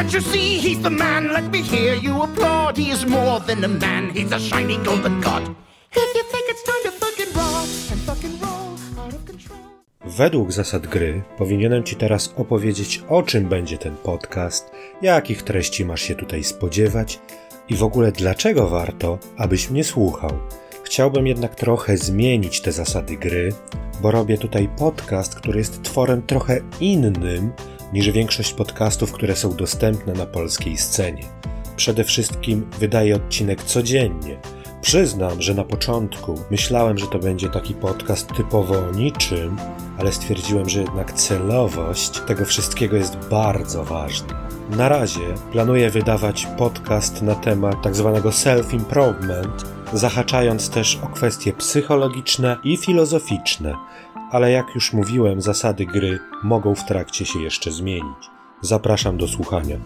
Can't you see he's the man? Let me hear you applaud. He is more than a man, he's a shiny golden god. If you think it's time to fucking and fucking roll out of control. Według zasad gry powinienem Ci teraz opowiedzieć, o czym będzie ten podcast, jakich treści masz się tutaj spodziewać i w ogóle dlaczego warto, abyś mnie słuchał. Chciałbym jednak trochę zmienić te zasady gry, bo robię tutaj podcast, który jest tworem trochę innym niż większość podcastów, które są dostępne na polskiej scenie. Przede wszystkim wydaję odcinek codziennie. Przyznam, że na początku myślałem, że to będzie taki podcast typowo o niczym, ale stwierdziłem, że jednak celowość tego wszystkiego jest bardzo ważna. Na razie planuję wydawać podcast na temat tak zwanego self-improvement, zahaczając też o kwestie psychologiczne i filozoficzne, ale jak już mówiłem, zasady gry mogą w trakcie się jeszcze zmienić. Zapraszam do słuchania.